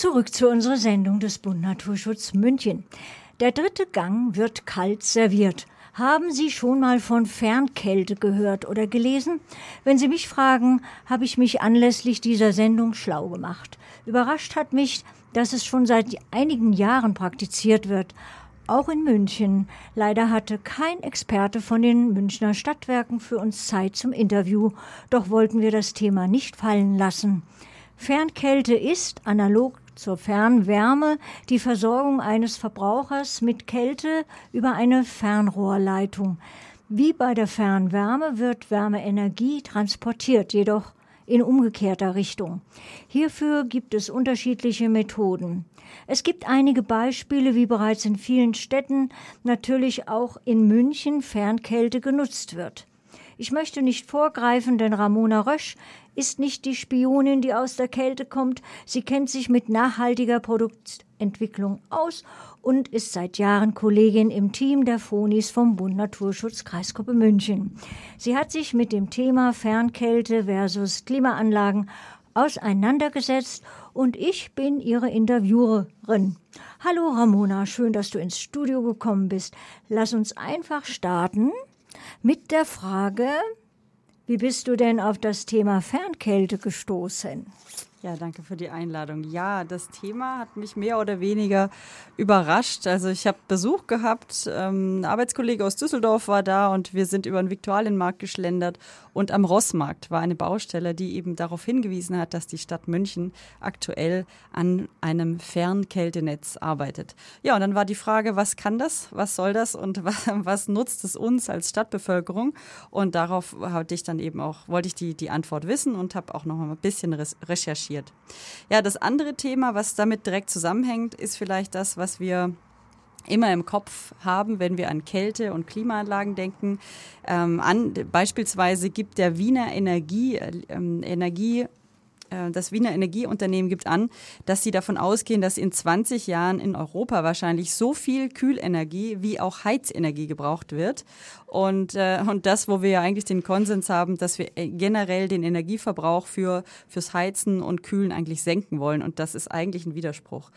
Zurück zu unserer Sendung des Bund Naturschutz München. Der dritte Gang wird kalt serviert. Haben Sie schon mal von Fernkälte gehört oder gelesen? Wenn Sie mich fragen, habe ich mich anlässlich dieser Sendung schlau gemacht. Überrascht hat mich, dass es schon seit einigen Jahren praktiziert wird. Auch in München. Leider hatte kein Experte von den Münchner Stadtwerken für uns Zeit zum Interview, doch wollten wir das Thema nicht fallen lassen. Fernkälte ist, analog zur Fernwärme, die Versorgung eines Verbrauchers mit Kälte über eine Fernrohrleitung. Wie bei der Fernwärme wird Wärmeenergie transportiert, jedoch in umgekehrter Richtung. Hierfür gibt es unterschiedliche Methoden. Es gibt einige Beispiele, wie bereits in vielen Städten, natürlich auch in München Fernkälte genutzt wird. Ich möchte nicht vorgreifen, denn Ramona Rösch ist nicht die Spionin, die aus der Kälte kommt. Sie kennt sich mit nachhaltiger Produktentwicklung aus und ist seit Jahren Kollegin im Team der Fonis vom Bund Naturschutz Kreisgruppe München. Sie hat sich mit dem Thema Fernkälte versus Klimaanlagen auseinandergesetzt und ich bin ihre Interviewerin. Hallo Ramona, schön, dass du ins Studio gekommen bist. Lass uns einfach starten mit der Frage, wie bist du denn auf das Thema Fernkälte gestoßen? Ja, danke für die Einladung. Ja, das Thema hat mich mehr oder weniger überrascht. Also ich habe Besuch gehabt, ähm, ein Arbeitskollege aus Düsseldorf war da und wir sind über den Viktualienmarkt geschlendert und am Rossmarkt war eine Baustelle, die eben darauf hingewiesen hat, dass die Stadt München aktuell an einem Fernkältenetz arbeitet. Ja, und dann war die Frage, was kann das, was soll das und was, was nutzt es uns als Stadtbevölkerung? Und darauf hatte ich dann eben auch, wollte ich die, die Antwort wissen und habe auch noch mal ein bisschen recherchiert recherchiert. Ja, das andere Thema, was damit direkt zusammenhängt, ist vielleicht das, was wir immer im Kopf haben, wenn wir an Kälte- und Klimaanlagen denken. Ähm, an, beispielsweise gibt der Wiener Energie, äh, Energie das Wiener Energieunternehmen gibt an, dass sie davon ausgehen, dass in 20 Jahren in Europa wahrscheinlich so viel Kühlenergie wie auch Heizenergie gebraucht wird. Und, äh, und das, wo wir ja eigentlich den Konsens haben, dass wir äh, generell den Energieverbrauch für, fürs Heizen und Kühlen eigentlich senken wollen. Und das ist eigentlich ein Widerspruch.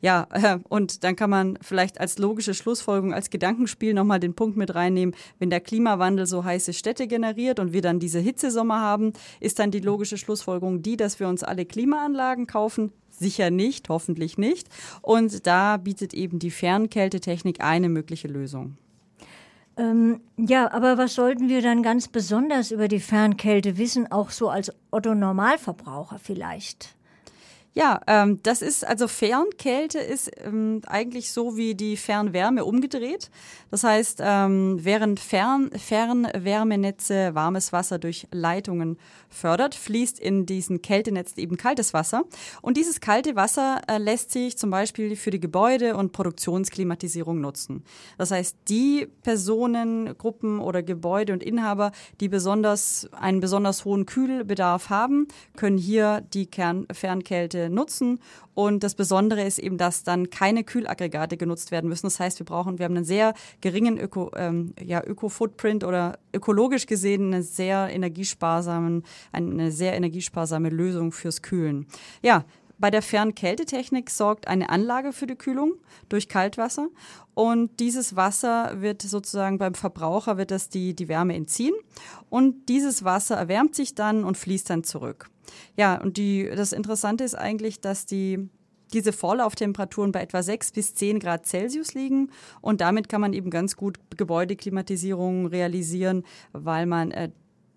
Ja, und dann kann man vielleicht als logische Schlussfolgerung, als Gedankenspiel nochmal den Punkt mit reinnehmen, wenn der Klimawandel so heiße Städte generiert und wir dann diese Hitzesommer haben, ist dann die logische Schlussfolgerung die, dass wir uns alle Klimaanlagen kaufen, Sicher nicht, hoffentlich nicht. Und da bietet eben die Fernkältetechnik eine mögliche Lösung. Ähm, ja, aber was sollten wir dann ganz besonders über die Fernkälte wissen, auch so als Otto Normalverbraucher vielleicht? Ja, ähm, das ist also Fernkälte ist ähm, eigentlich so wie die Fernwärme umgedreht. Das heißt, ähm, während Fern Fernwärmenetze warmes Wasser durch Leitungen fördert, fließt in diesen Kältenetzen eben kaltes Wasser. Und dieses kalte Wasser äh, lässt sich zum Beispiel für die Gebäude- und Produktionsklimatisierung nutzen. Das heißt, die Personen, Gruppen oder Gebäude und Inhaber, die besonders einen besonders hohen Kühlbedarf haben, können hier die Kern Fernkälte nutzen. Und das Besondere ist eben, dass dann keine Kühlaggregate genutzt werden müssen. Das heißt, wir brauchen, wir haben einen sehr geringen Öko, ähm, ja, Öko-Footprint oder ökologisch gesehen eine sehr energiesparsamen, eine sehr energiesparsame Lösung fürs Kühlen. Ja, bei der Fernkältetechnik sorgt eine Anlage für die Kühlung durch Kaltwasser und dieses Wasser wird sozusagen beim Verbraucher wird das die, die Wärme entziehen und dieses Wasser erwärmt sich dann und fließt dann zurück. Ja, und die, das Interessante ist eigentlich, dass die diese Vorlauftemperaturen bei etwa 6 bis 10 Grad Celsius liegen und damit kann man eben ganz gut Gebäudeklimatisierung realisieren, weil man äh,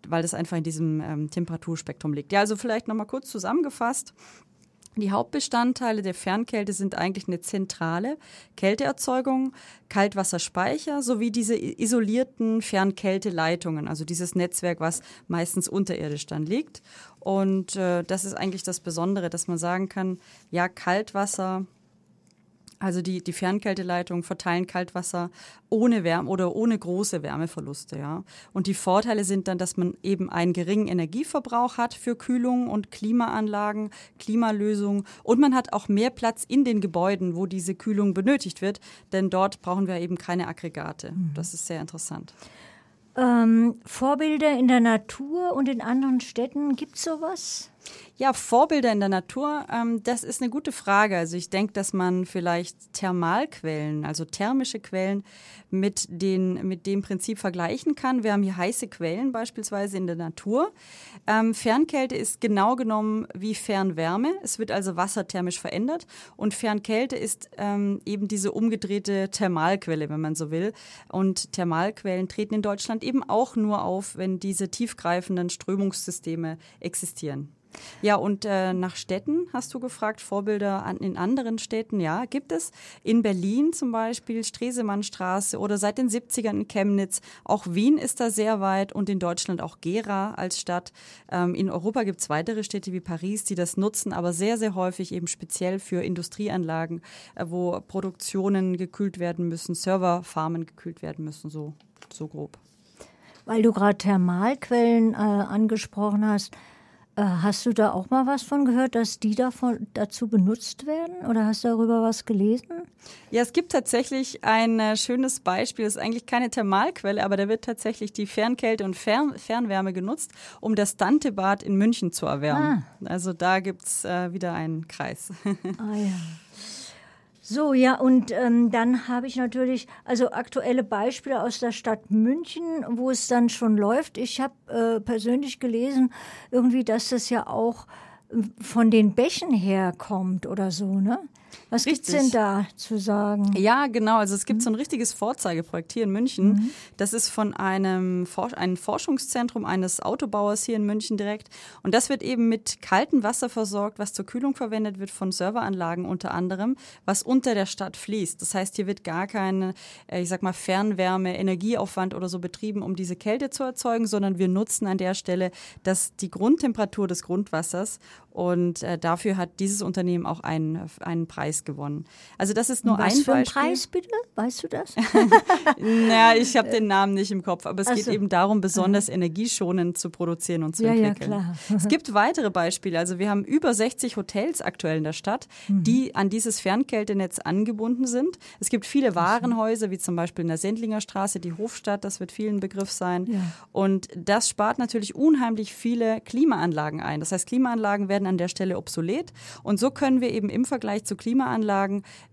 weil das einfach in diesem ähm, Temperaturspektrum liegt. Ja, also vielleicht nochmal kurz zusammengefasst. Die Hauptbestandteile der Fernkälte sind eigentlich eine zentrale Kälteerzeugung, Kaltwasserspeicher sowie diese isolierten Fernkälteleitungen, also dieses Netzwerk, was meistens unterirdisch dann liegt. Und äh, das ist eigentlich das Besondere, dass man sagen kann, ja, Kaltwasser also die, die Fernkälteleitungen verteilen Kaltwasser ohne Wärme oder ohne große Wärmeverluste, ja. Und die Vorteile sind dann, dass man eben einen geringen Energieverbrauch hat für Kühlung und Klimaanlagen, Klimalösungen und man hat auch mehr Platz in den Gebäuden, wo diese Kühlung benötigt wird, denn dort brauchen wir eben keine Aggregate. Mhm. Das ist sehr interessant. Ähm, Vorbilder in der Natur und in anderen Städten, gibt es sowas? Ja, Vorbilder in der Natur, ähm, das ist eine gute Frage. Also ich denke, dass man vielleicht Thermalquellen, also thermische Quellen mit, den, mit dem Prinzip vergleichen kann. Wir haben hier heiße Quellen beispielsweise in der Natur. Ähm, Fernkälte ist genau genommen wie Fernwärme. Es wird also wasserthermisch verändert und Fernkälte ist ähm, eben diese umgedrehte Thermalquelle, wenn man so will. Und Thermalquellen treten in Deutschland eben auch nur auf, wenn diese tiefgreifenden Strömungssysteme existieren. Ja, und äh, nach Städten hast du gefragt, Vorbilder an, in anderen Städten, ja, gibt es. In Berlin zum Beispiel, Stresemannstraße oder seit den 70ern in Chemnitz. Auch Wien ist da sehr weit und in Deutschland auch Gera als Stadt. Ähm, in Europa gibt es weitere Städte wie Paris, die das nutzen, aber sehr, sehr häufig eben speziell für Industrieanlagen, äh, wo Produktionen gekühlt werden müssen, Serverfarmen gekühlt werden müssen, so, so grob. Weil du gerade Thermalquellen äh, angesprochen hast, hast du da auch mal was von gehört, dass die davon, dazu benutzt werden? Oder hast du darüber was gelesen? Ja, es gibt tatsächlich ein äh, schönes Beispiel. Es ist eigentlich keine Thermalquelle, aber da wird tatsächlich die Fernkälte und Fern Fernwärme genutzt, um das Dantebad in München zu erwärmen. Ah. Also da gibt es äh, wieder einen Kreis. Ah ja. So, ja, und ähm, dann habe ich natürlich also aktuelle Beispiele aus der Stadt München, wo es dann schon läuft. Ich habe äh, persönlich gelesen, irgendwie, dass das ja auch äh, von den Bächen herkommt oder so, ne? Was gibt es denn da zu sagen? Ja, genau. Also es gibt mhm. so ein richtiges Vorzeigeprojekt hier in München. Mhm. Das ist von einem, For einem Forschungszentrum eines Autobauers hier in München direkt. Und das wird eben mit kaltem Wasser versorgt, was zur Kühlung verwendet wird von Serveranlagen unter anderem, was unter der Stadt fließt. Das heißt, hier wird gar kein, äh, ich sag mal, Fernwärme, Energieaufwand oder so betrieben, um diese Kälte zu erzeugen, sondern wir nutzen an der Stelle das, die Grundtemperatur des Grundwassers und äh, dafür hat dieses Unternehmen auch einen, einen Preis gewonnen. Also das ist nur Was ein für ein Preis bitte? Weißt du das? naja, ich habe den Namen nicht im Kopf, aber es Ach geht eben darum, besonders energieschonend zu produzieren und zu ja, entwickeln. Ja, klar. es gibt weitere Beispiele. Also wir haben über 60 Hotels aktuell in der Stadt, mhm. die an dieses Fernkältenetz angebunden sind. Es gibt viele Warenhäuser, wie zum Beispiel in der Sendlinger Straße, die Hofstadt, das wird vielen Begriff sein. Ja. Und das spart natürlich unheimlich viele Klimaanlagen ein. Das heißt, Klimaanlagen werden an der Stelle obsolet. Und so können wir eben im Vergleich zu Klimaanlagen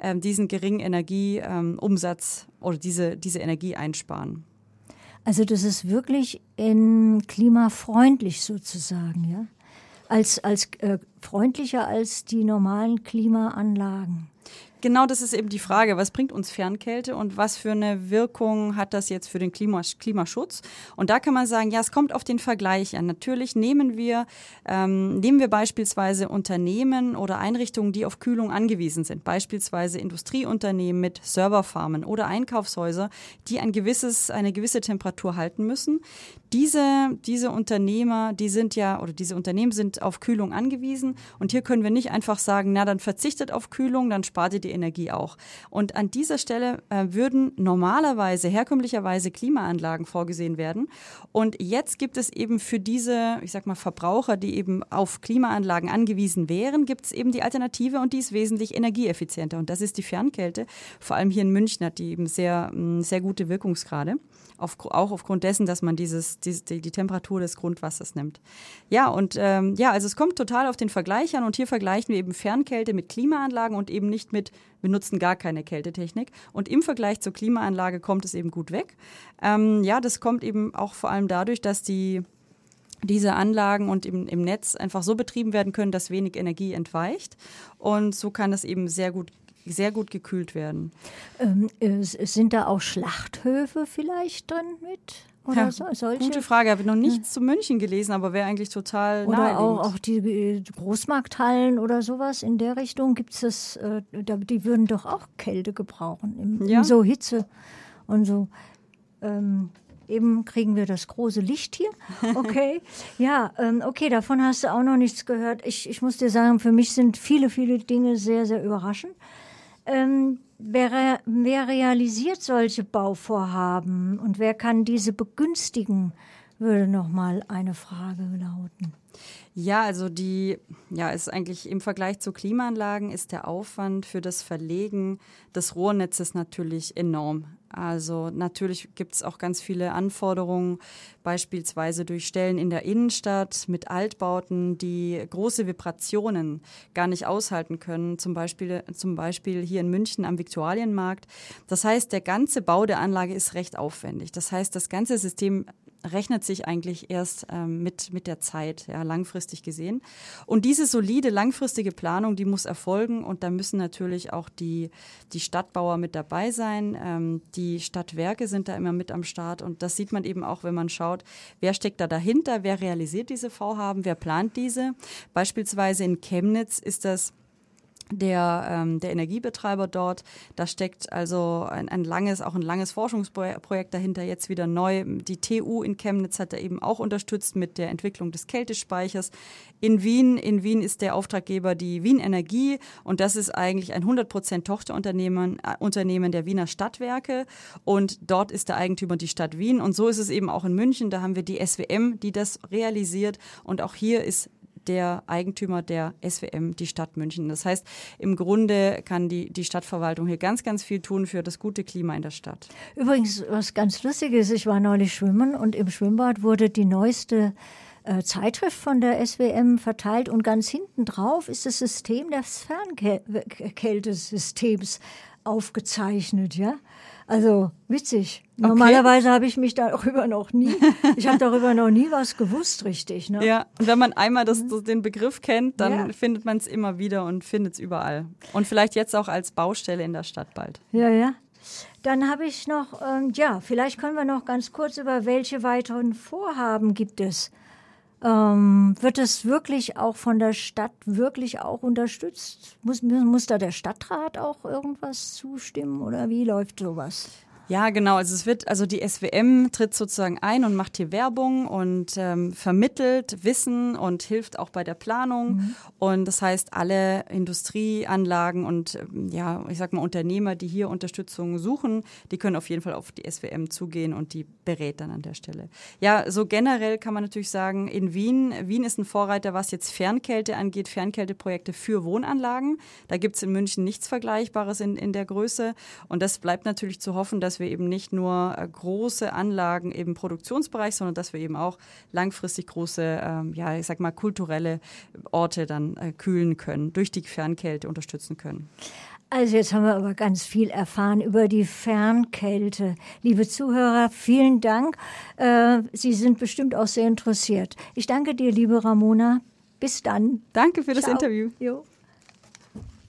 ähm, diesen geringen Energieumsatz ähm, oder diese, diese Energie einsparen. Also das ist wirklich in klimafreundlich sozusagen, ja? Als, als äh, freundlicher als die normalen Klimaanlagen. Genau, das ist eben die Frage, was bringt uns Fernkälte und was für eine Wirkung hat das jetzt für den Klimas Klimaschutz? Und da kann man sagen, ja, es kommt auf den Vergleich an. Natürlich nehmen wir, ähm, nehmen wir beispielsweise Unternehmen oder Einrichtungen, die auf Kühlung angewiesen sind, beispielsweise Industrieunternehmen mit Serverfarmen oder Einkaufshäuser, die ein gewisses, eine gewisse Temperatur halten müssen. Diese, diese Unternehmer, die sind ja, oder diese Unternehmen sind auf Kühlung angewiesen und hier können wir nicht einfach sagen, na, dann verzichtet auf Kühlung, dann spart ihr die Energie auch. Und an dieser Stelle äh, würden normalerweise, herkömmlicherweise Klimaanlagen vorgesehen werden. Und jetzt gibt es eben für diese, ich sag mal, Verbraucher, die eben auf Klimaanlagen angewiesen wären, gibt es eben die Alternative und die ist wesentlich energieeffizienter. Und das ist die Fernkälte. Vor allem hier in München hat die eben sehr, mm, sehr gute Wirkungsgrade auf, auch aufgrund dessen, dass man dieses, die, die Temperatur des Grundwassers nimmt. Ja, und ähm, ja, also es kommt total auf den Vergleich an und hier vergleichen wir eben Fernkälte mit Klimaanlagen und eben nicht mit, wir nutzen gar keine Kältetechnik. Und im Vergleich zur Klimaanlage kommt es eben gut weg. Ähm, ja, das kommt eben auch vor allem dadurch, dass die diese Anlagen und im, im Netz einfach so betrieben werden können, dass wenig Energie entweicht. Und so kann das eben sehr gut sehr gut gekühlt werden. Ähm, sind da auch Schlachthöfe vielleicht drin mit? Oder ja, so? Gute Frage, habe ich noch nichts ja. zu München gelesen, aber wäre eigentlich total Oder auch, auch die äh, Großmarkthallen oder sowas in der Richtung gibt es das, äh, die würden doch auch Kälte gebrauchen, im, ja. so Hitze und so. Ähm, eben kriegen wir das große Licht hier. Okay. ja, ähm, okay, davon hast du auch noch nichts gehört. Ich, ich muss dir sagen, für mich sind viele, viele Dinge sehr, sehr überraschend. Ähm, wer, wer realisiert solche Bauvorhaben und wer kann diese begünstigen, würde noch mal eine Frage lauten. Ja, also die, ja, ist eigentlich im Vergleich zu Klimaanlagen ist der Aufwand für das Verlegen des Rohrnetzes natürlich enorm. Also natürlich gibt es auch ganz viele Anforderungen, beispielsweise durch Stellen in der Innenstadt mit Altbauten, die große Vibrationen gar nicht aushalten können, zum Beispiel, zum Beispiel hier in München am Viktualienmarkt. Das heißt, der ganze Bau der Anlage ist recht aufwendig. Das heißt, das ganze System rechnet sich eigentlich erst ähm, mit, mit der Zeit, ja, langfristig gesehen. Und diese solide, langfristige Planung, die muss erfolgen und da müssen natürlich auch die, die Stadtbauer mit dabei sein. Ähm, die Stadtwerke sind da immer mit am Start und das sieht man eben auch, wenn man schaut, wer steckt da dahinter, wer realisiert diese Vorhaben, wer plant diese. Beispielsweise in Chemnitz ist das der, ähm, der Energiebetreiber dort. Da steckt also ein, ein langes, auch ein langes Forschungsprojekt dahinter, jetzt wieder neu. Die TU in Chemnitz hat da eben auch unterstützt mit der Entwicklung des Kältespeichers. In Wien, in Wien ist der Auftraggeber die Wien Energie und das ist eigentlich ein 100% Tochterunternehmen äh, Unternehmen der Wiener Stadtwerke und dort ist der Eigentümer die Stadt Wien und so ist es eben auch in München. Da haben wir die SWM, die das realisiert und auch hier ist der Eigentümer der SWM, die Stadt München. Das heißt, im Grunde kann die, die Stadtverwaltung hier ganz, ganz viel tun für das gute Klima in der Stadt. Übrigens, was ganz Lustiges, ich war neulich schwimmen und im Schwimmbad wurde die neueste äh, Zeitschrift von der SWM verteilt und ganz hinten drauf ist das System des Fernkältesystems aufgezeichnet, ja. Also witzig. Okay. Normalerweise habe ich mich darüber noch nie, ich habe darüber noch nie was gewusst, richtig. Ne? Ja, und wenn man einmal das, das den Begriff kennt, dann ja. findet man es immer wieder und findet es überall. Und vielleicht jetzt auch als Baustelle in der Stadt bald. Ja, ja. Dann habe ich noch, ähm, ja, vielleicht können wir noch ganz kurz über welche weiteren Vorhaben gibt es. Ähm, wird es wirklich auch von der Stadt wirklich auch unterstützt? Muss, muss da der Stadtrat auch irgendwas zustimmen oder wie läuft sowas? Ja, genau. Also es wird, also die SWM tritt sozusagen ein und macht hier Werbung und ähm, vermittelt Wissen und hilft auch bei der Planung. Mhm. Und das heißt, alle Industrieanlagen und ähm, ja, ich sag mal Unternehmer, die hier Unterstützung suchen, die können auf jeden Fall auf die SWM zugehen und die berät dann an der Stelle. Ja, so generell kann man natürlich sagen, in Wien, Wien ist ein Vorreiter, was jetzt Fernkälte angeht, Fernkälteprojekte für Wohnanlagen. Da gibt's in München nichts Vergleichbares in, in der Größe. Und das bleibt natürlich zu hoffen, dass dass wir eben nicht nur äh, große Anlagen im Produktionsbereich, sondern dass wir eben auch langfristig große, ähm, ja, ich sag mal, kulturelle Orte dann äh, kühlen können, durch die Fernkälte unterstützen können. Also jetzt haben wir aber ganz viel erfahren über die Fernkälte. Liebe Zuhörer, vielen Dank. Äh, Sie sind bestimmt auch sehr interessiert. Ich danke dir, liebe Ramona. Bis dann. Danke für das Ciao. Interview. Jo.